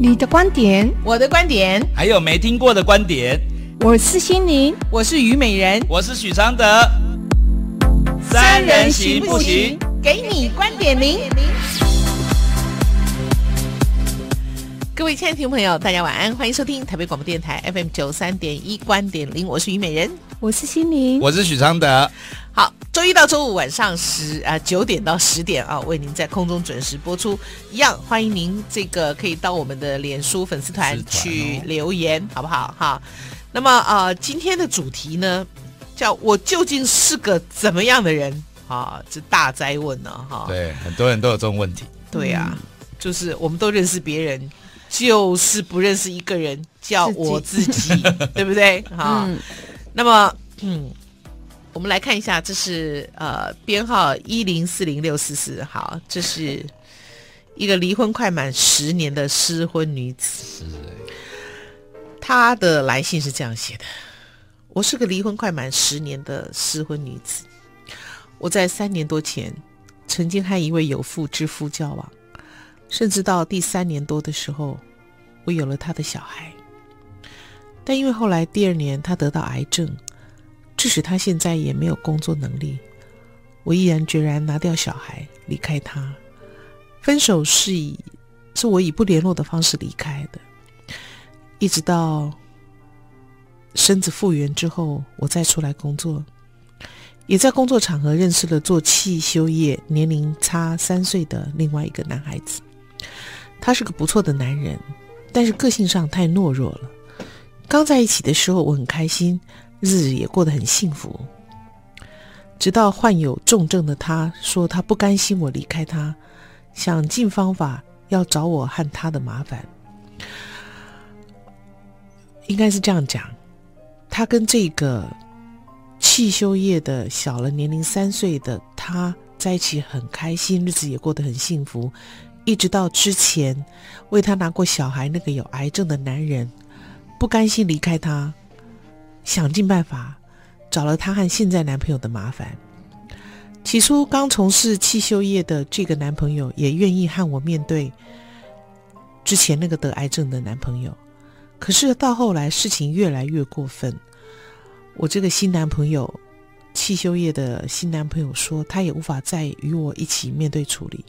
你的观点，我的观点，还有没听过的观点。我是心灵，我是虞美人，我是许常德。三人行不行？给你观点零。各位亲爱的听众朋友，大家晚安，欢迎收听台北广播电台 FM 九三点一观点零，我是虞美人，我是心灵，我是许昌德。好，周一到周五晚上十啊九点到十点啊，为您在空中准时播出。一样欢迎您这个可以到我们的脸书粉丝团去留言，哦、好不好？哈。那么啊、呃，今天的主题呢，叫我究竟是个怎么样的人？啊，这大灾问呢，哈。对，很多人都有这种问题。对呀、啊，就是我们都认识别人，就是不认识一个人，叫我自己，自 己对不对？哈、嗯。那么，嗯。我们来看一下，这是呃编号一零四零六四四，好，这是一个离婚快满十年的失婚女子。是，她的来信是这样写的：我是个离婚快满十年的失婚女子，我在三年多前曾经和一位有妇之夫交往，甚至到第三年多的时候，我有了他的小孩，但因为后来第二年他得到癌症。致使他现在也没有工作能力，我毅然决然拿掉小孩，离开他。分手是以是我以不联络的方式离开的，一直到身子复原之后，我再出来工作，也在工作场合认识了做汽修业、年龄差三岁的另外一个男孩子。他是个不错的男人，但是个性上太懦弱了。刚在一起的时候，我很开心。日子也过得很幸福，直到患有重症的他说他不甘心我离开他，想尽方法要找我和他的麻烦。应该是这样讲，他跟这个汽修业的小了年龄三岁的他在一起很开心，日子也过得很幸福，一直到之前为他拿过小孩那个有癌症的男人不甘心离开他。想尽办法找了她和现在男朋友的麻烦。起初刚从事汽修业的这个男朋友也愿意和我面对之前那个得癌症的男朋友，可是到后来事情越来越过分。我这个新男朋友，汽修业的新男朋友说他也无法再与我一起面对处理。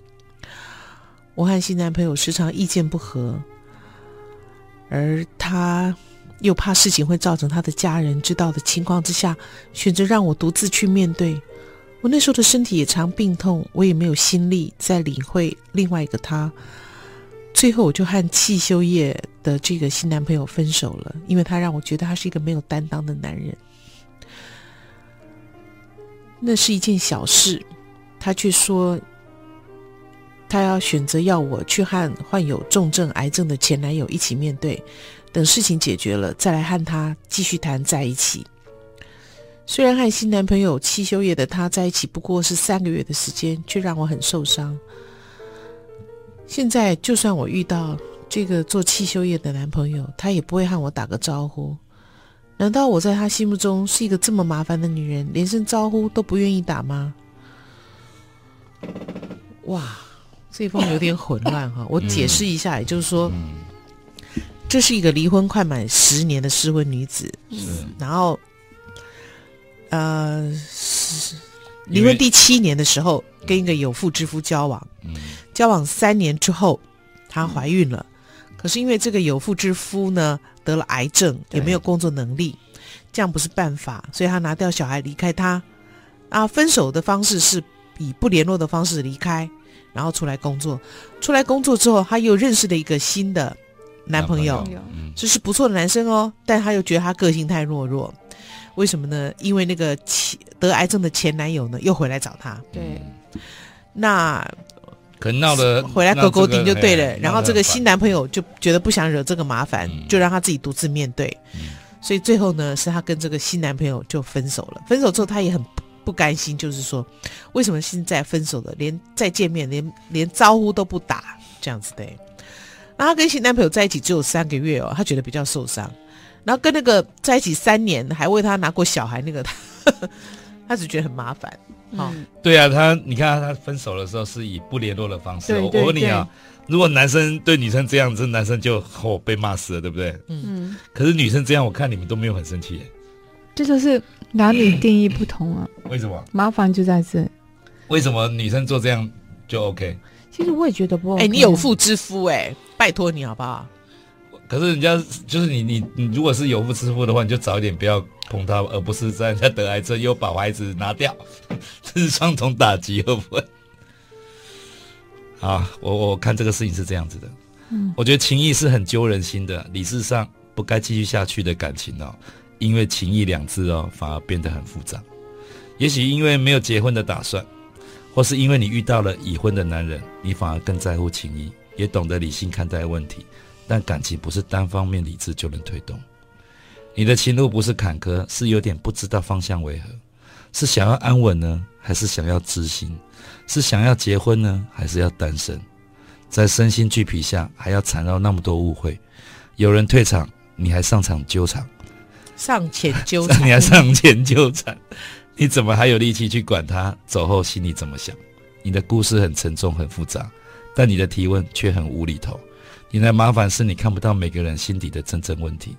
我和新男朋友时常意见不合，而他。又怕事情会造成他的家人知道的情况之下，选择让我独自去面对。我那时候的身体也常病痛，我也没有心力再理会另外一个他。最后，我就和汽修业的这个新男朋友分手了，因为他让我觉得他是一个没有担当的男人。那是一件小事，他却说他要选择要我去和患有重症癌症的前男友一起面对。等事情解决了，再来和他继续谈在一起。虽然和新男朋友汽修业的他在一起不过是三个月的时间，却让我很受伤。现在就算我遇到这个做汽修业的男朋友，他也不会和我打个招呼。难道我在他心目中是一个这么麻烦的女人，连声招呼都不愿意打吗？哇，这封有点混乱哈，我解释一下，也就是说。这是一个离婚快满十年的失婚女子，嗯，然后，呃，离婚第七年的时候跟一个有妇之夫交往，嗯，交往三年之后，她怀孕了，嗯，可是因为这个有妇之夫呢得了癌症，也没有工作能力，这样不是办法，所以她拿掉小孩离开他，啊，分手的方式是以不联络的方式离开，然后出来工作，出来工作之后，她又认识了一个新的。男朋友，这是不错的男生哦，但她又觉得他个性太懦弱，为什么呢？因为那个前得癌症的前男友呢，又回来找她。对，那可能闹得回来勾勾顶就对了。然后这个新男朋友就觉得不想惹这个麻烦，就让他自己独自面对。所以最后呢，是他跟这个新男朋友就分手了。分手之后，他也很不甘心，就是说，为什么现在分手了，连再见面连连招呼都不打，这样子的。然后跟新男朋友在一起只有三个月哦，他觉得比较受伤。然后跟那个在一起三年还为他拿过小孩那个他，他只觉得很麻烦。好，对啊，他你看他分手的时候是以不联络的方式。我问你啊，如果男生对女生这样子，男生就哦被骂死了，对不对？嗯。可是女生这样，我看你们都没有很生气。这就是男女定义不同啊。为什么？麻烦就在这。为什么女生做这样就 OK？其实我也觉得不 OK。哎，你有妇之夫哎，拜托你好不好？可是人家就是你你你，如果是有妇之夫的话，你就早一点不要碰他，而不是在人家得癌症又把孩子拿掉，这是双重打击，会不会？啊，我我看这个事情是这样子的，嗯，我觉得情谊是很揪人心的，理智上不该继续下去的感情哦，因为情义两字哦，反而变得很复杂。也许因为没有结婚的打算，或是因为你遇到了已婚的男人，你反而更在乎情义，也懂得理性看待问题。但感情不是单方面理智就能推动，你的情路不是坎坷，是有点不知道方向为何，是想要安稳呢，还是想要知心？是想要结婚呢，还是要单身？在身心俱疲下，还要缠绕那么多误会，有人退场，你还上场纠缠，上前纠缠，你还上前纠缠，你怎么还有力气去管他走后心里怎么想？你的故事很沉重，很复杂，但你的提问却很无厘头。你的麻烦是你看不到每个人心底的真正问题，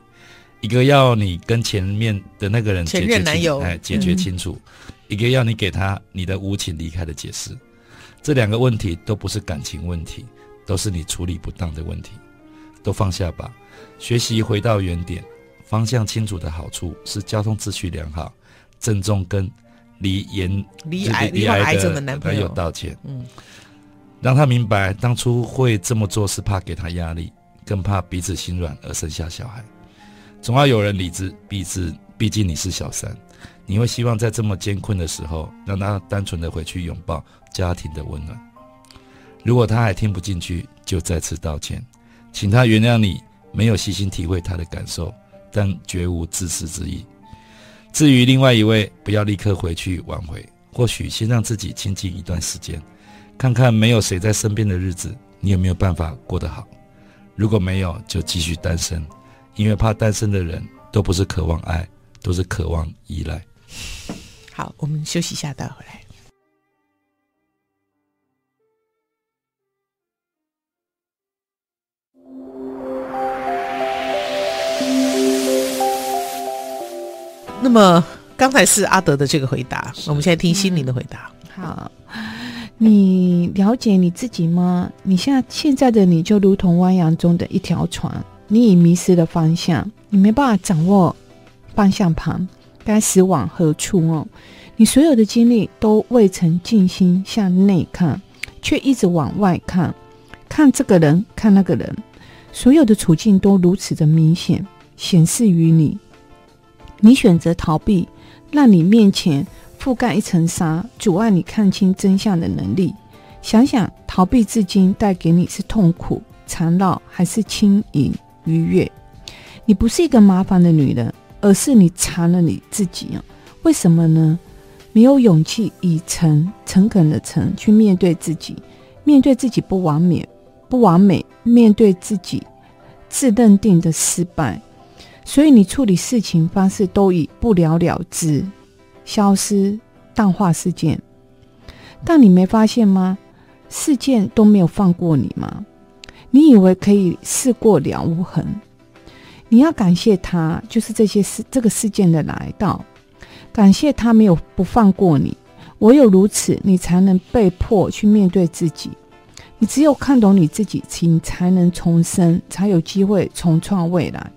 一个要你跟前面的那个人解决前任男友哎解决清楚，一个要你给他你的无情离开的解释，这两个问题都不是感情问题，都是你处理不当的问题，都放下吧，学习回到原点，方向清楚的好处是交通秩序良好，郑重跟离严离癌离癌症的男朋友道歉，嗯。让他明白，当初会这么做是怕给他压力，更怕彼此心软而生下小孩。总要有人理智，毕竟毕竟你是小三，你会希望在这么艰困的时候，让他单纯的回去拥抱家庭的温暖。如果他还听不进去，就再次道歉，请他原谅你没有细心体会他的感受，但绝无自私之意。至于另外一位，不要立刻回去挽回，或许先让自己清静一段时间。看看没有谁在身边的日子，你有没有办法过得好？如果没有，就继续单身，因为怕单身的人都不是渴望爱，都是渴望依赖。好，我们休息一下，待会儿来。那么刚才是阿德的这个回答，我们现在听心灵的回答。嗯、好。你了解你自己吗？你现在现在的你就如同汪洋中的一条船，你已迷失了方向，你没办法掌握方向盘，该驶往何处哦？你所有的精力都未曾静心向内看，却一直往外看，看这个人，看那个人，所有的处境都如此的明显显示于你，你选择逃避，让你面前。覆盖一层纱，阻碍你看清真相的能力。想想逃避至今带给你是痛苦、缠绕，还是轻盈愉悦？你不是一个麻烦的女人，而是你缠了你自己啊！为什么呢？没有勇气以诚诚恳的诚去面对自己，面对自己不完美，不完美，面对自己自认定的失败，所以你处理事情方式都以不了了之。消失、淡化事件，但你没发现吗？事件都没有放过你吗？你以为可以事过了无痕？你要感谢他，就是这些事、这个事件的来到，感谢他没有不放过你。唯有如此，你才能被迫去面对自己。你只有看懂你自己，你才能重生，才有机会重创未来。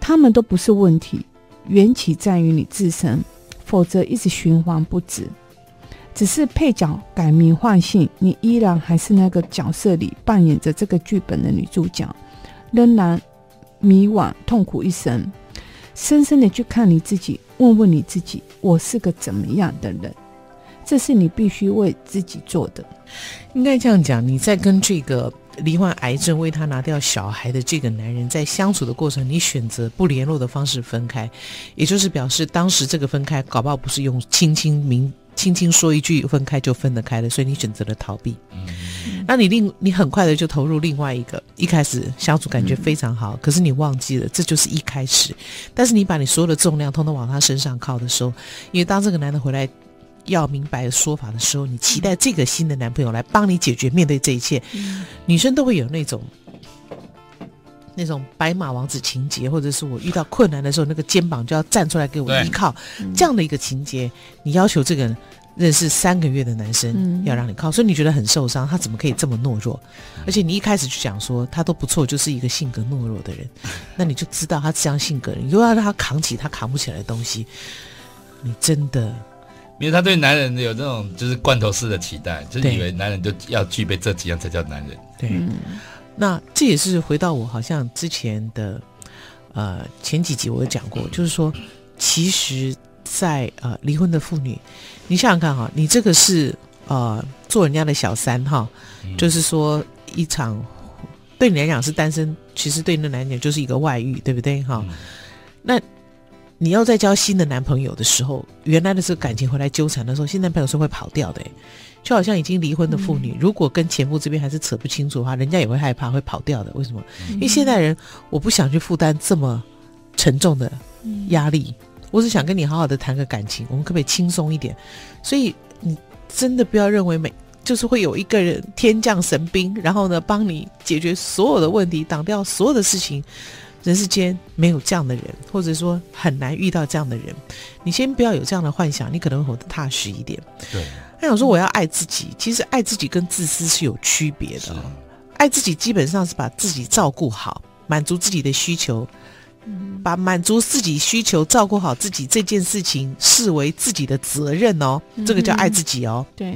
他们都不是问题，缘起在于你自身。否则一直循环不止，只是配角改名换姓，你依然还是那个角色里扮演着这个剧本的女主角，仍然迷惘痛苦一生。深深的去看你自己，问问你自己：我是个怎么样的人？这是你必须为自己做的。应该这样讲，你在跟这个。罹患癌症为他拿掉小孩的这个男人，在相处的过程，你选择不联络的方式分开，也就是表示当时这个分开，搞不好不是用轻轻明轻轻说一句分开就分得开了，所以你选择了逃避。嗯那你另你很快的就投入另外一个，一开始相处感觉非常好，可是你忘记了这就是一开始。但是你把你所有的重量通通往他身上靠的时候，因为当这个男的回来要明白的说法的时候，你期待这个新的男朋友来帮你解决面对这一切，女生都会有那种。那种白马王子情节，或者是我遇到困难的时候，那个肩膀就要站出来给我依靠，这样的一个情节，你要求这个认识三个月的男生要让你靠，所以你觉得很受伤，他怎么可以这么懦弱？而且你一开始就讲说他都不错，就是一个性格懦弱的人，那你就知道他这样性格，你又要让他扛起他扛不起来的东西，你真的，因为他对男人有这种就是罐头式的期待，就是以为男人就要具备这几样才叫男人，对。那这也是回到我好像之前的，呃，前几集我有讲过，就是说，其实在，在呃离婚的妇女，你想想看哈，你这个是呃做人家的小三哈，就是说一场对你来讲是单身，其实对那男人就是一个外遇，对不对哈？那你要再交新的男朋友的时候，原来的这个感情回来纠缠的时候，新男朋友是会跑掉的。就好像已经离婚的妇女，如果跟前夫这边还是扯不清楚的话，人家也会害怕，会跑掉的。为什么？因为现代人，我不想去负担这么沉重的压力，我只想跟你好好的谈个感情，我们可不可以轻松一点？所以你真的不要认为每就是会有一个人天降神兵，然后呢帮你解决所有的问题，挡掉所有的事情。人世间没有这样的人，或者说很难遇到这样的人。你先不要有这样的幻想，你可能会活得踏实一点。对。他想说我要爱自己，其实爱自己跟自私是有区别的。爱自己基本上是把自己照顾好，满足自己的需求，把满足自己需求、照顾好自己这件事情视为自己的责任哦，这个叫爱自己哦。对。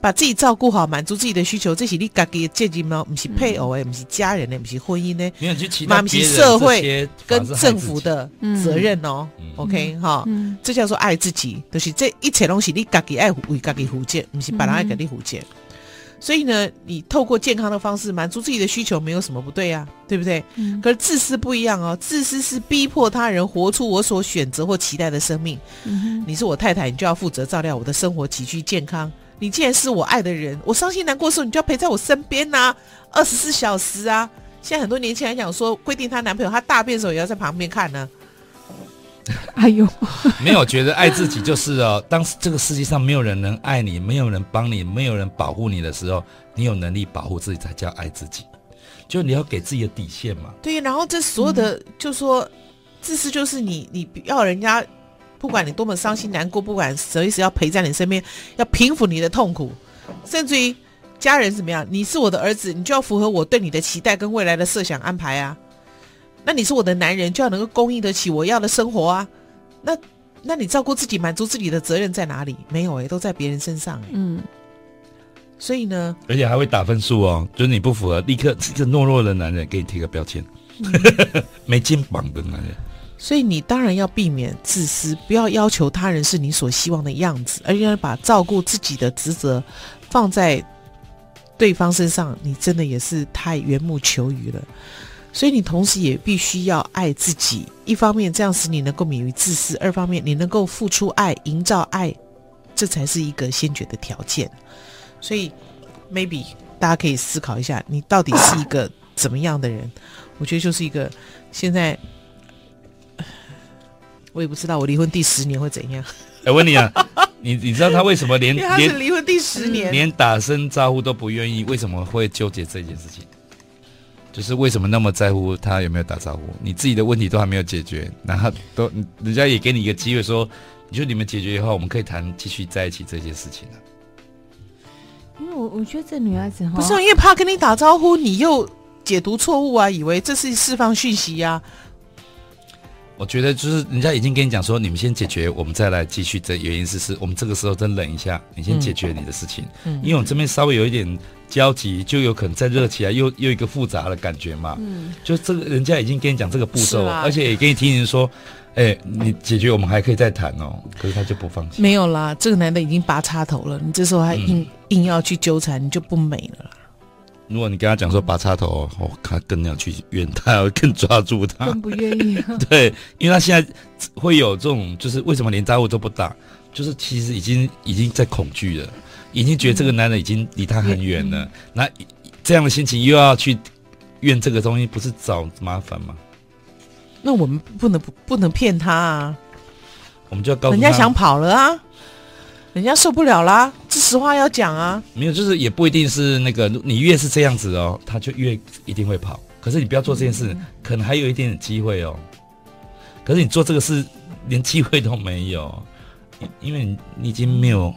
把自己照顾好，满足自己的需求，这是你自己的责任吗？不是配偶诶，不是家人诶，不是婚姻呢？妈，不是社会跟政府的责任哦。OK 哈，这叫做爱自己，就是这一切东西你自己爱为自己负责，不是别人爱给你负责。所以呢，你透过健康的方式满足自己的需求，没有什么不对啊，对不对？可是自私不一样哦，自私是逼迫他人活出我所选择或期待的生命。你是我太太，你就要负责照料我的生活起居健康。你既然是我爱的人，我伤心难过的时候，你就要陪在我身边呐、啊，二十四小时啊！现在很多年轻人讲说，规定她男朋友她大便的时候也要在旁边看呢。哎呦，没有觉得爱自己就是哦，当这个世界上没有人能爱你，没有人帮你，没有人保护你的时候，你有能力保护自己才叫爱自己。就你要给自己的底线嘛。对，然后这所有的、嗯、就说自私就是你，你要人家。不管你多么伤心难过，不管随时要陪在你身边，要平复你的痛苦，甚至于家人怎么样，你是我的儿子，你就要符合我对你的期待跟未来的设想安排啊。那你是我的男人，就要能够供应得起我要的生活啊。那那你照顾自己、满足自己的责任在哪里？没有诶、欸，都在别人身上。嗯。所以呢，而且还会打分数哦，就是你不符合，立刻这个懦弱的男人给你贴个标签，嗯、没肩膀的男人。所以你当然要避免自私，不要要求他人是你所希望的样子，而要把照顾自己的职责放在对方身上，你真的也是太缘木求鱼了。所以你同时也必须要爱自己，一方面这样使你能够免于自私，二方面你能够付出爱、营造爱，这才是一个先决的条件。所以，maybe 大家可以思考一下，你到底是一个怎么样的人？我觉得就是一个现在。我也不知道我离婚第十年会怎样。哎，问你啊，你你知道他为什么连 他是离婚第十年，连打声招呼都不愿意？为什么会纠结这件事情？就是为什么那么在乎他有没有打招呼？你自己的问题都还没有解决，然后都人家也给你一个机会说，你说你们解决以后，我们可以谈继续在一起这件事情了。因为我我觉得这女孩子不是因为怕跟你打招呼，你又解读错误啊，以为这是释放讯息呀、啊。我觉得就是人家已经跟你讲说，你们先解决，我们再来继续。这原因是是我们这个时候再冷一下，你先解决你的事情。嗯，因为我这边稍微有一点焦急，就有可能再热起来，又又一个复杂的感觉嘛。嗯，就这个人家已经跟你讲这个步骤，啊、而且也给你提醒说，哎、欸，你解决我们还可以再谈哦。可是他就不放心。没有啦，这个男的已经拔插头了，你这时候还硬、嗯、硬要去纠缠，你就不美了啦。如果你跟他讲说拔插头，哦，他更要去怨他，要更抓住他，更不愿意。对，因为他现在会有这种，就是为什么连招呼都不打，就是其实已经已经在恐惧了。已经觉得这个男人已经离他很远了，嗯、那这样的心情又要去怨这个东西，不是找麻烦吗？那我们不能不不能骗他啊！我们就要告诉他，人家想跑了啊，人家受不了啦，这实话要讲啊。没有，就是也不一定是那个，你越是这样子哦，他就越一定会跑。可是你不要做这件事，嗯、可能还有一点点机会哦。可是你做这个事，连机会都没有，因为你你已经没有。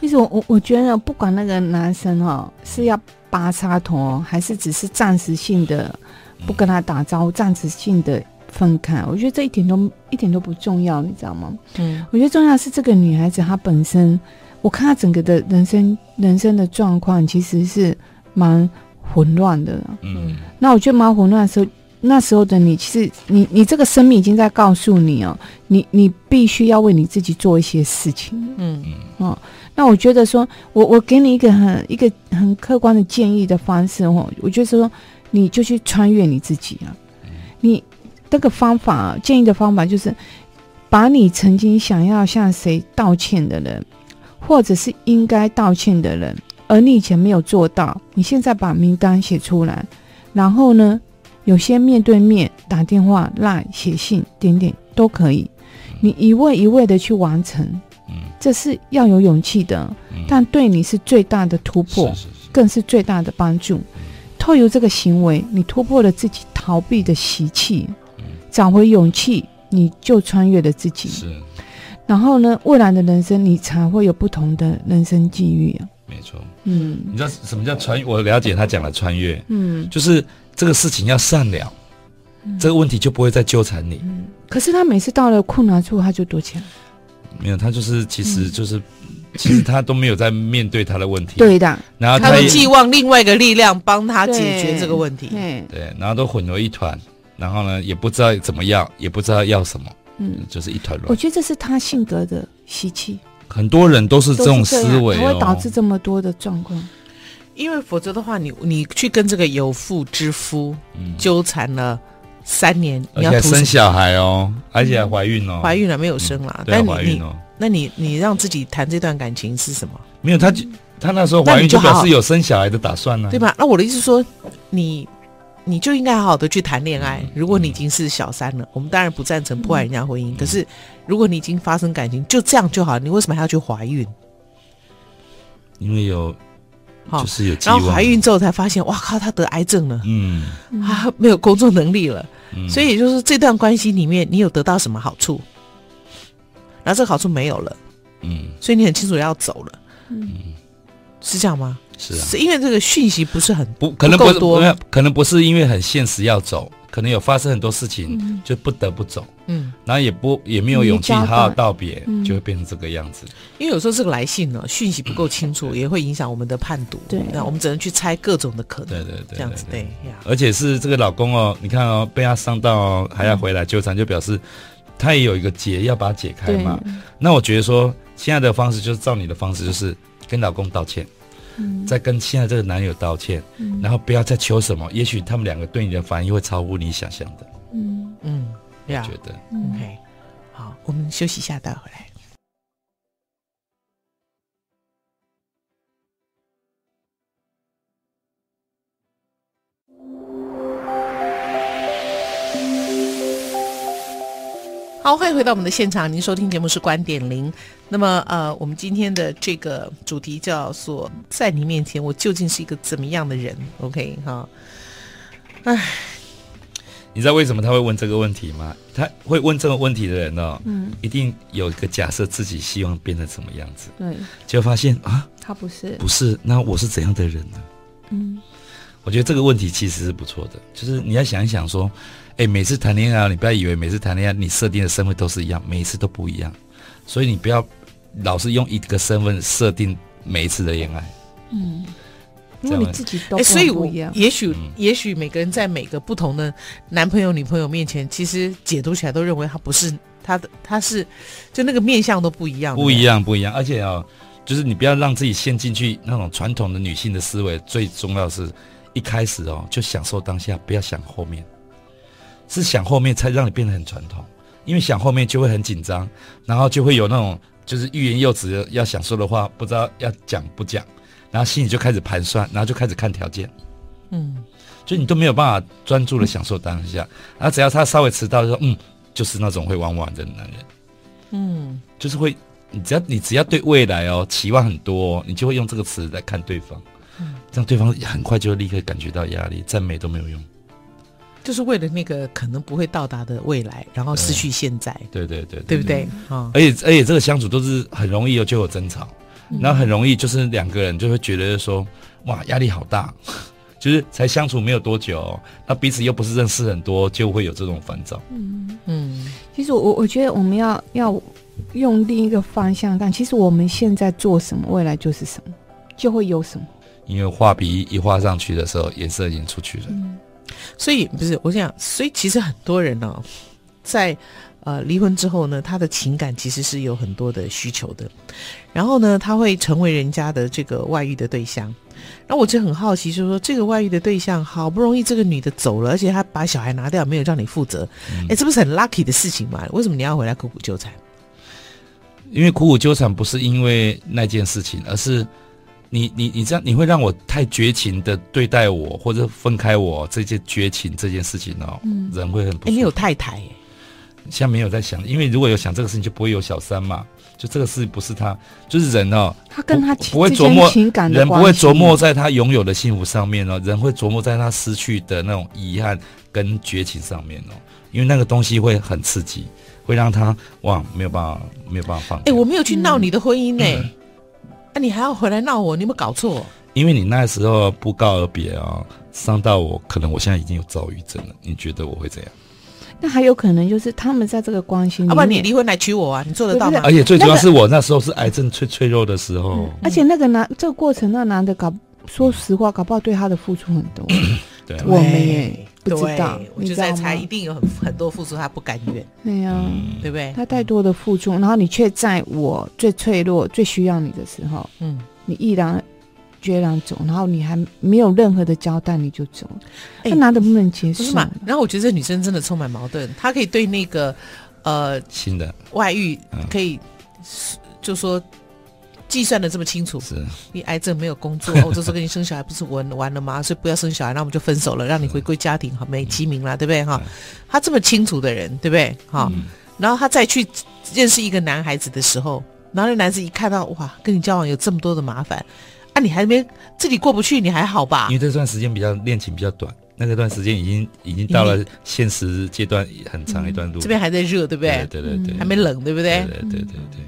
其实我我我觉得，不管那个男生哦，是要拔插头，还是只是暂时性的不跟他打招呼，暂时性的。分开，我觉得这一点都一点都不重要，你知道吗？嗯，我觉得重要是这个女孩子她本身，我看她整个的人生人生的状况其实是蛮混乱的。嗯，那我觉得蛮混乱的时候，那时候的你，其实你你这个生命已经在告诉你哦，你你必须要为你自己做一些事情。嗯嗯哦，那我觉得说，我我给你一个很一个很客观的建议的方式哦，我觉得说你就去穿越你自己啊，你。这个方法建议的方法就是，把你曾经想要向谁道歉的人，或者是应该道歉的人，而你以前没有做到，你现在把名单写出来，然后呢，有些面对面打电话、赖、写信，点点都可以，你一位一位的去完成，这是要有勇气的，但对你是最大的突破，更是最大的帮助。透由这个行为，你突破了自己逃避的习气。找回勇气，你就穿越了自己。是，然后呢，未来的人生你才会有不同的人生际遇啊。没错，嗯，你知道什么叫穿越？我了解他讲的穿越，嗯，就是这个事情要善了，嗯，这个问题就不会再纠缠你。嗯，可是他每次到了困难处，他就躲起来。没有，他就是其实就是，嗯，其实他都没有在面对他的问题。对的，然后他会寄望另外一个力量帮他解决这个问题。对，对，然后都混为一团。然后呢，也不知道怎么样，也不知道要什么，嗯，就是一团乱。我觉得这是他性格的习气。很多人都是这种思维，才会导致这么多的状况。因为否则的话，你你去跟这个有妇之夫纠缠了三年，而且还生小孩哦，而且还怀孕哦，怀孕了没有生啦，但怀孕哦，那你你让自己谈这段感情是什么？没有，他他那时候怀孕就表示有生小孩的打算呢，对吧？那我的意思说你。你就应该好好的去谈恋爱。如果你已经是小三了，我们当然不赞成破坏人家婚姻。可是，如果你已经发生感情，就这样就好。你为什么还要去怀孕？因为有，就是有。然后怀孕之后才发现，哇靠，他得癌症了。嗯，他没有工作能力了。所以也就是这段关系里面，你有得到什么好处？然后这个好处没有了。嗯，所以你很清楚要走了。嗯，是这样吗？是啊，是因为这个讯息不是很不可能不是多，可能不是因为很现实要走，可能有发生很多事情就不得不走，嗯，然后也不也没有勇气好好道别，就会变成这个样子。因为有时候这个来信呢，讯息不够清楚，也会影响我们的判读，对，那我们只能去猜各种的可能，对对对，这样子对。而且是这个老公哦，你看哦，被他伤到哦，还要回来纠缠，就表示他也有一个结要把它解开嘛。那我觉得说，现在的方式就是照你的方式，就是跟老公道歉。再跟现在这个男友道歉，嗯、然后不要再求什么，也许他们两个对你的反应会超乎你想象的。嗯嗯，我觉得。嗯、OK，好，我们休息一下，待会回来。好，欢迎回到我们的现场。您收听节目是观点零。那么，呃，我们今天的这个主题叫做“在你面前，我究竟是一个怎么样的人？”OK，哈。哎，你知道为什么他会问这个问题吗？他会问这个问题的人哦，嗯，一定有一个假设，自己希望变成什么样子。对，就发现啊，他不是，不是。那我是怎样的人呢？嗯，我觉得这个问题其实是不错的，就是你要想一想说。哎，每次谈恋爱，你不要以为每次谈恋爱你设定的身份都是一样，每一次都不一样，所以你不要老是用一个身份设定每一次的恋爱。嗯，因为你自己都不一样。所以我也许、嗯、也许每个人在每个不同的男朋友、女朋友面前，其实解读起来都认为他不是他的，他是就那个面相都不一样，不一样，不一样。而且哦，就是你不要让自己陷进去那种传统的女性的思维，最重要的是一开始哦就享受当下，不要想后面。是想后面才让你变得很传统，因为想后面就会很紧张，然后就会有那种就是欲言又止，要想说的话不知道要讲不讲，然后心里就开始盘算，然后就开始看条件，嗯，就你都没有办法专注的享受当下，然后只要他稍微迟到就说，嗯，就是那种会玩玩的男人，嗯，就是会，你只要你只要对未来哦期望很多，哦，你就会用这个词来看对方，嗯，这样对方很快就会立刻感觉到压力，赞美都没有用。就是为了那个可能不会到达的未来，然后失去现在。对对对，对不对？啊，而且而且这个相处都是很容易有就有争吵，然后很容易就是两个人就会觉得说，哇，压力好大，就是才相处没有多久，那彼此又不是认识很多，就会有这种烦躁。嗯嗯，其实我我觉得我们要要用另一个方向看，其实我们现在做什么，未来就是什么，就会有什么。因为画笔一画上去的时候，颜色已经出去了。嗯所以不是我想，所以其实很多人呢、哦，在呃离婚之后呢，他的情感其实是有很多的需求的，然后呢，他会成为人家的这个外遇的对象。然后我就很好奇，就是说这个外遇的对象好不容易这个女的走了，而且她把小孩拿掉，没有让你负责，哎、嗯，这不是很 lucky 的事情吗？为什么你要回来苦苦纠缠？因为苦苦纠缠不是因为那件事情，而是。你你你这样你会让我太绝情的对待我，或者分开我这件绝情这件事情哦，嗯、人会很不。哎，你有太太耶？现在没有在想，因为如果有想这个事情，就不会有小三嘛。就这个事不是他，就是人哦。他跟他不会琢磨情感，人不会琢磨在他拥有的幸福上面哦，人会琢磨在他失去的那种遗憾跟绝情上面哦，因为那个东西会很刺激，会让他哇没有办法没有办法放。哎，我没有去闹你的婚姻呢。啊、你还要回来闹我？你有没有搞错？因为你那时候不告而别啊，伤到我，可能我现在已经有躁郁症了。你觉得我会怎样？那还有可能就是他们在这个关系里面，要、啊、不然你离婚来娶我啊？你做得到吗？而且最主要是我那时候是癌症最脆弱的时候。嗯、而且那个男这个过程，那男的搞说实话，搞不好对他的付出很多。对，我们也不知道。我就在猜，一定有很很多付出，他不甘愿。对呀、啊，对不对？他太多的付出，然后你却在我最脆弱、最需要你的时候，嗯，你毅然决然走，然后你还没有任何的交代，你就走，那男的不能接受。是嘛？然后我觉得这女生真的充满矛盾，她可以对那个呃新的外遇可以就说。计算的这么清楚，是你癌症没有工作，我这时候跟你生小孩不是完完了吗？所以不要生小孩，那我们就分手了，让你回归家庭，好，美其名了，对不对？哈，他这么清楚的人，对不对？哈，然后他再去认识一个男孩子的时候，然后那男子一看到哇，跟你交往有这么多的麻烦，啊，你还没自己过不去，你还好吧？因为这段时间比较恋情比较短，那个段时间已经已经到了现实阶段，很长一段路，这边还在热，对不对？对对对，还没冷，对不对？对对对对。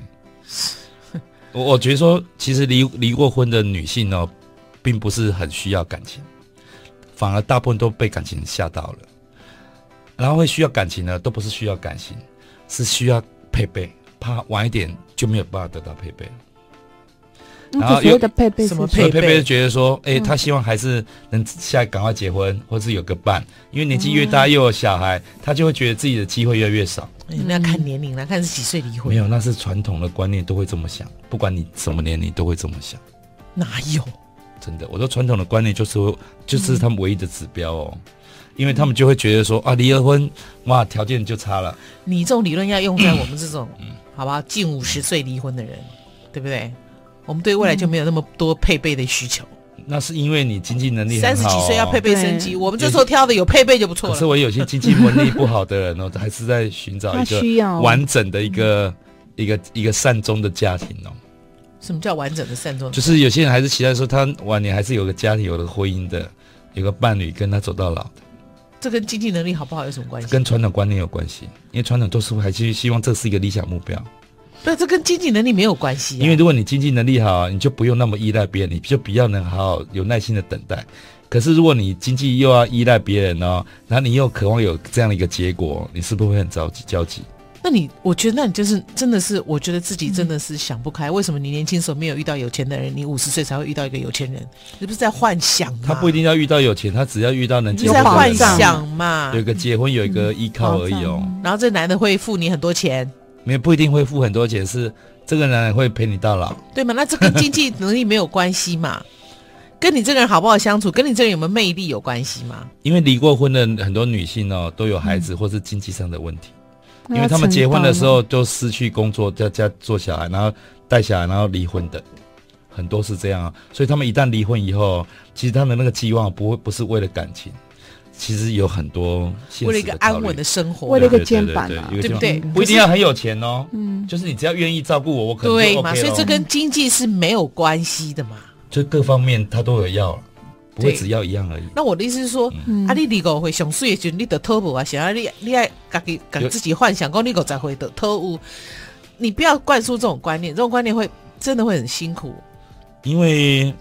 我我觉得说，其实离离过婚的女性呢，并不是很需要感情，反而大部分都被感情吓到了，然后会需要感情呢，都不是需要感情，是需要配备，怕晚一点就没有办法得到配备了。然后有的配备什么配备？配备觉得说，哎、欸，他希望还是能现在赶快结婚，或是有个伴，因为年纪越大又有小孩，他就会觉得自己的机会越来越少。欸、那要看年龄了，看是几岁离婚。没有，那是传统的观念都会这么想，不管你什么年龄都会这么想。哪有？真的，我说传统的观念就是就是他们唯一的指标哦，因为他们就会觉得说啊，离了婚哇，条件就差了。你这种理论要用在我们这种，嗯，好吧，近五十岁离婚的人，对不对？我们对未来就没有那么多配备的需求。嗯、那是因为你经济能力。三十几岁要配备升级，我们这时候挑的有配备就不错了。可是我有些经济能力不好的人哦，还是在寻找一个完整的一个、哦、一个一个善终的家庭哦。什么叫完整的善终？就是有些人还是期待说他晚年还是有个家庭、有个婚姻的，有个伴侣跟他走到老的。这跟经济能力好不好有什么关系？跟传统观念有关系，因为传统都是还是希望这是一个理想目标。对，这跟经济能力没有关系、啊。因为如果你经济能力好，你就不用那么依赖别人，你就比较能好好有耐心的等待。可是如果你经济又要依赖别人哦，然后你又渴望有这样的一个结果，你是不是会很着急焦急？那你，我觉得，那你就是真的是，我觉得自己真的是想不开，嗯、为什么你年轻时候没有遇到有钱的人，你五十岁才会遇到一个有钱人？你不是在幻想吗？他不一定要遇到有钱，他只要遇到能结婚。你在幻想嘛？有一个结婚，有一个依靠而已哦。嗯、然后这男的会付你很多钱。没有，不一定会付很多钱，是这个男人会陪你到老，对吗？那这跟经济能力没有关系嘛？跟你这个人好不好相处，跟你这个人有没有魅力有关系吗？因为离过婚的很多女性哦，都有孩子或是经济上的问题，因为他们结婚的时候就失去工作，在家做小孩，然后带小孩，然后离婚的很多是这样，所以他们一旦离婚以后，其实他们的那个期望不会不是为了感情，其实有很多为了一个安稳的生活，为了一个肩膀，对不对？不一定要很有钱哦，嗯，就是你只要愿意照顾我，我可能就 OK 对嘛，所以这跟经济是没有关系的嘛，就各方面他都有要。不会只要一样而已。那我的意思是说，嗯、啊，你离个会想睡的时，你得偷步啊，想要你你爱自己给自己幻想，讲你个才会得偷步。你不要灌输这种观念，这种观念会真的会很辛苦。因为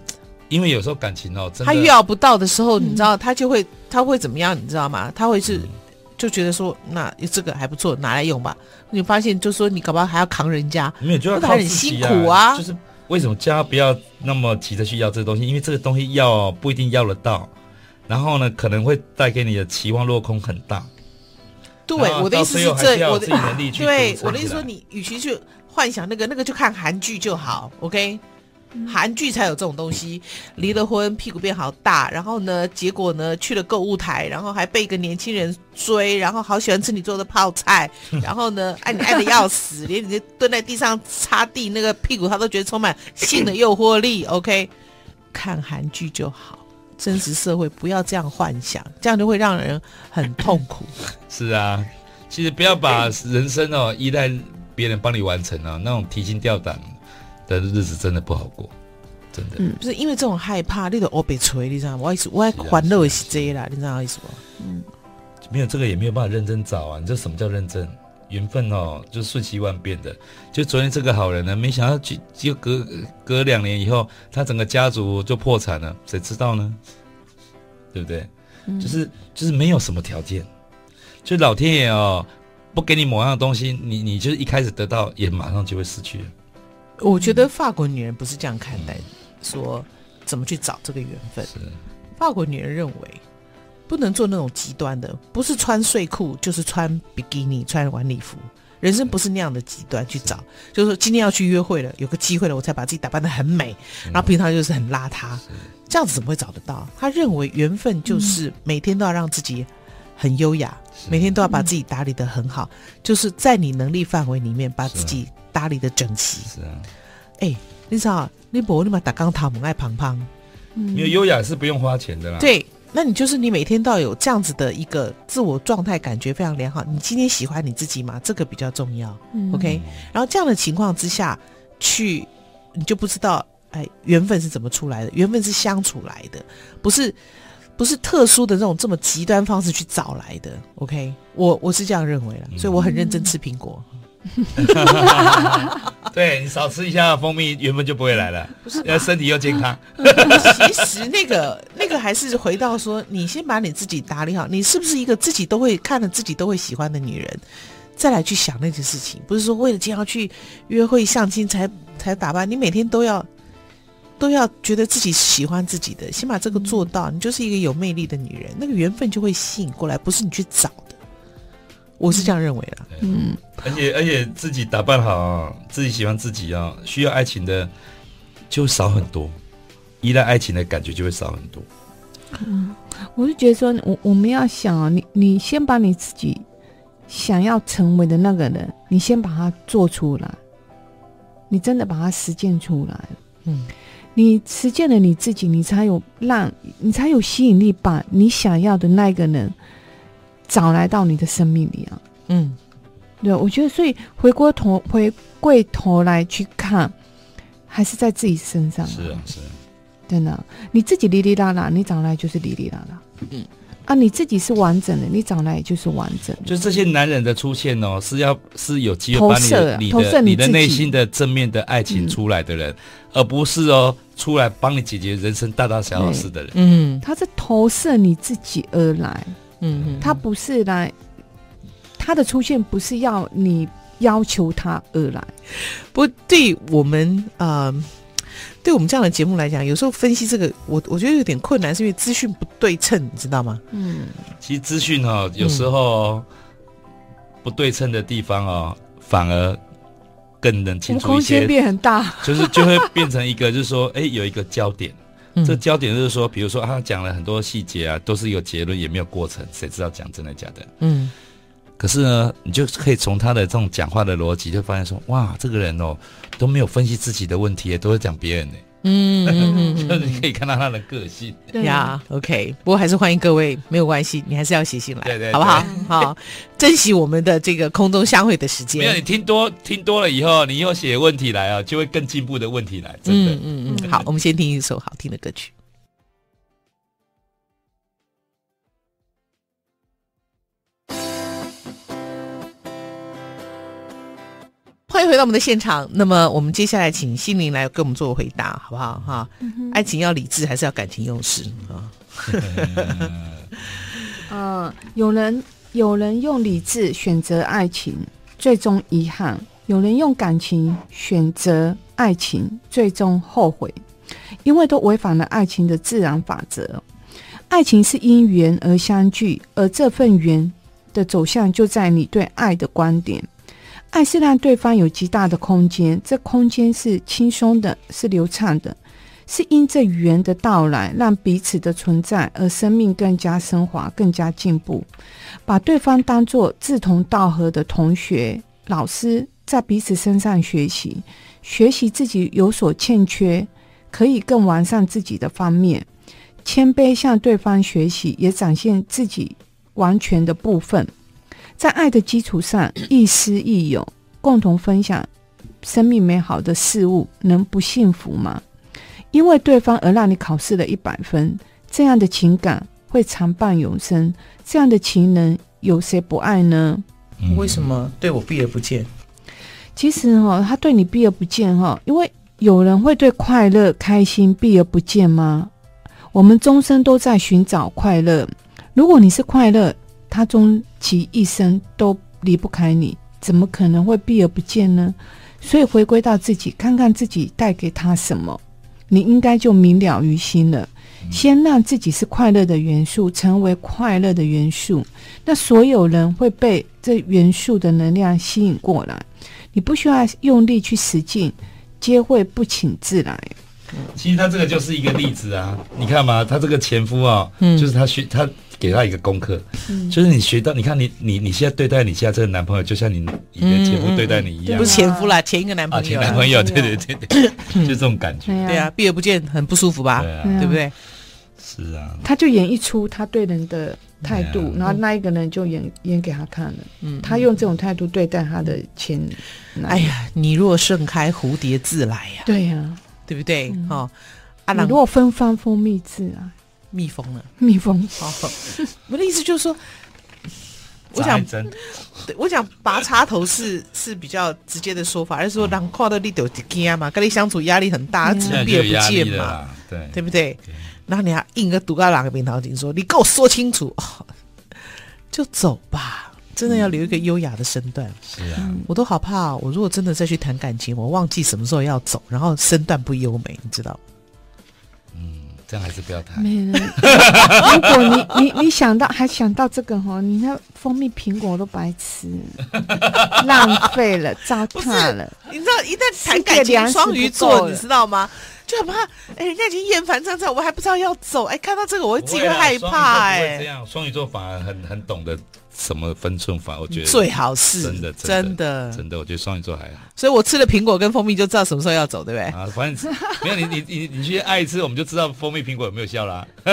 因为有时候感情哦，真的他预料不到的时候，你知道他就会他会怎么样？你知道吗？他会是就觉得说，那这个还不错，拿来用吧。你发现就是说，你搞不好还要扛人家，没有就要靠自己啊，很辛苦啊，就是。为什么家不要那么急着去要这个东西？因为这个东西要不一定要得到，然后呢，可能会带给你的期望落空很大。对，我的意思是这，我的对我的意思说，你与其去幻想那个，那个就看韩剧就好，OK。韩剧才有这种东西，离了婚屁股变好大，然后呢，结果呢去了购物台，然后还被一个年轻人追，然后好喜欢吃你做的泡菜，然后呢爱你爱的要死，连你蹲在地上擦地那个屁股他都觉得充满性的诱惑力。OK，看韩剧就好，真实社会不要这样幻想，这样就会让人很痛苦。是啊，其实不要把人生哦依赖别人帮你完成啊，那种提心吊胆。的日子真的不好过，真的。嗯，不是因为这种害怕，你都我被锤，你知道吗？我意思，我还欢乐是这啦，你知道我意思不？嗯，没有这个也没有办法认真找啊。你知道什么叫认真？缘分哦，就瞬息万变的。就昨天这个好人呢，没想到就就隔隔两年以后，他整个家族就破产了，谁知道呢？对不对？嗯，就是就是没有什么条件，就老天爷哦，不给你某样东西，你你就是一开始得到，也马上就会失去了。我觉得法国女人不是这样看待，说怎么去找这个缘分。法国女人认为不能做那种极端的，不是穿睡裤就是穿比基尼、穿晚礼服。人生不是那样的极端去找，就是说今天要去约会了，有个机会了，我才把自己打扮得很美，然后平常就是很邋遢，这样子怎么会找得到？他认为缘分就是每天都要让自己很优雅，每天都要把自己打理得很好，就是在你能力范围里面把自己。打理的整齐是啊，哎、欸，你知道，你不你嘛打钢塔母爱胖胖，因为优雅是不用花钱的啦。对，那你就是你每天都要有这样子的一个自我状态，感觉非常良好。你今天喜欢你自己吗？这个比较重要。嗯、OK，然后这样的情况之下去，你就不知道哎，缘分是怎么出来的？缘分是相处来的，不是不是特殊的这种这么极端方式去找来的。OK，我我是这样认为的，所以我很认真吃苹果。嗯 对，你少吃一下蜂蜜，缘分就不会来了。不是，要身体又健康。其实那个那个还是回到说，你先把你自己打理好，你是不是一个自己都会看了自己都会喜欢的女人，再来去想那件事情。不是说为了今天要去约会相亲才 才打扮，你每天都要都要觉得自己喜欢自己的，先把这个做到，你就是一个有魅力的女人，那个缘分就会吸引过来，不是你去找的。我是这样认为的，嗯，而且而且自己打扮好，自己喜欢自己啊，需要爱情的就少很多，依赖爱情的感觉就会少很多。嗯，我是觉得说，我我们要想啊，你你先把你自己想要成为的那个人，你先把它做出来，你真的把它实践出来，嗯，你实践了你自己，你才有让你才有吸引力，把你想要的那个人。找来到你的生命里啊，嗯，对，我觉得所以回过头回过头来去看，还是在自己身上。是啊，是啊，真的，你自己哩哩啦啦，你找来就是哩哩啦啦。嗯，啊，你自己是完整的，你长来也就是完整的。就这些男人的出现哦，是要是有机会把你的、你的、你的内心的正面的爱情出来的人，嗯、而不是哦出来帮你解决人生大大小小事的人。嗯，他是投射你自己而来。嗯，他不是来，他的出现不是要你要求他而来。不对我们呃，对我们这样的节目来讲，有时候分析这个，我我觉得有点困难，是因为资讯不对称，你知道吗？嗯，其实资讯哈，有时候不对称的地方哦，反而更能清楚一些。空间变很大，就是就会变成一个，就是说，哎，有一个焦点。嗯、这焦点就是说，比如说他讲了很多细节啊，都是有结论，也没有过程，谁知道讲真的假的？嗯。可是呢，你就可以从他的这种讲话的逻辑，就发现说，哇，这个人哦都没有分析自己的问题，也都是讲别人的。嗯，就是你可以看到他的个性。对呀，OK。不过还是欢迎各位，没有关系，你还是要写信来，对对，好不好？好，珍惜我们的这个空中相会的时间。没有，你听多听多了以后，你又写问题来啊，就会更进步的问题来。真的，嗯嗯嗯。好，我们先听一首好听的歌曲。回到我们的现场。那么，我们接下来请心灵来给我们做回答，好不好？哈，嗯、爱情要理智，还是要感情用事啊？嗯，有 人有人用理智选择爱情，最终遗憾；有人用感情选择爱情，最终后悔，因为都违反了爱情的自然法则。爱情是因缘而相聚，而这份缘的走向就在你对爱的观点。爱是让对方有极大的空间，这空间是轻松的，是流畅的，是因这缘的到来，让彼此的存在而生命更加升华，更加进步。把对方当作志同道合的同学、老师，在彼此身上学习，学习自己有所欠缺，可以更完善自己的方面，谦卑向对方学习，也展现自己完全的部分。在爱的基础上，亦师亦友，共同分享生命美好的事物，能不幸福吗？因为对方而让你考试了一百分，这样的情感会常伴永生。这样的情人，有谁不爱呢？为什么对我避而不见？其实哈、哦，他对你避而不见哈，因为有人会对快乐、开心避而不见吗？我们终生都在寻找快乐，如果你是快乐。他终其一生都离不开你，怎么可能会避而不见呢？所以回归到自己，看看自己带给他什么，你应该就明了于心了。先让自己是快乐的元素，成为快乐的元素，那所有人会被这元素的能量吸引过来。你不需要用力去使劲，皆会不请自来。其实他这个就是一个例子啊，你看嘛，他这个前夫啊，嗯，就是他学他。给他一个功课，嗯、就是你学到，你看你你你现在对待你现在这个男朋友，就像你以前前夫对待你一样，不是前夫啦，前一个男朋友，前男朋友，对对对对，就这种感觉，对啊，避而不见，很不舒服吧？对不对？是啊，他就演一出他对人的态度，然后那一个人就演演给他看了，嗯，他用这种态度对待他的前，哎呀，你若盛开，蝴蝶自来呀，对呀，对不对？哦，啊，你若芬芳，蜂蜜制啊。蜜蜂了，蜜蜂。好，我的意思就是说，我想，对，我想拔插头是是比较直接的说法，而是说，让跨到你都惊嘛，跟你相处压力很大，只能避而不见嘛，对，对不对？然后你还硬个读到两个棉头巾，说你跟我说清楚，就走吧。真的要留一个优雅的身段。是啊，我都好怕，我如果真的再去谈感情，我忘记什么时候要走，然后身段不优美，你知道。这样还是不要谈。没人。如果你你你想到还想到这个哈，你那蜂蜜苹果都白吃，浪费了，糟蹋了。你知道一旦谈感情，双鱼座你知道吗？就很怕，哎，人家已经厌烦这样，我还不知道要走，哎，看到这个我会自己会害怕，哎。这样，双鱼座反而很很懂得。什么分寸法？我觉得最好是真的，真的，真的。我觉得双鱼座还好，所以我吃了苹果跟蜂蜜就知道什么时候要走，对不对？啊，反正没有你，你你你去爱吃，我们就知道蜂蜜苹果有没有效啦。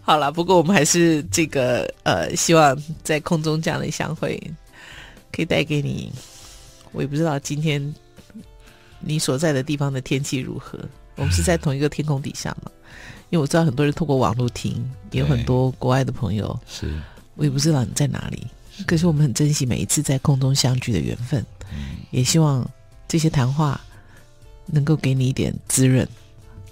好了，不过我们还是这个呃，希望在空中这样的相会，可以带给你。我也不知道今天你所在的地方的天气如何。我们是在同一个天空底下嘛？因为我知道很多人透过网络听，也有很多国外的朋友。是，我也不知道你在哪里，可是我们很珍惜每一次在空中相聚的缘分，嗯、也希望这些谈话能够给你一点滋润。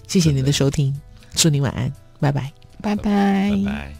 谢谢您的收听，祝你晚安，拜拜，拜拜，拜拜。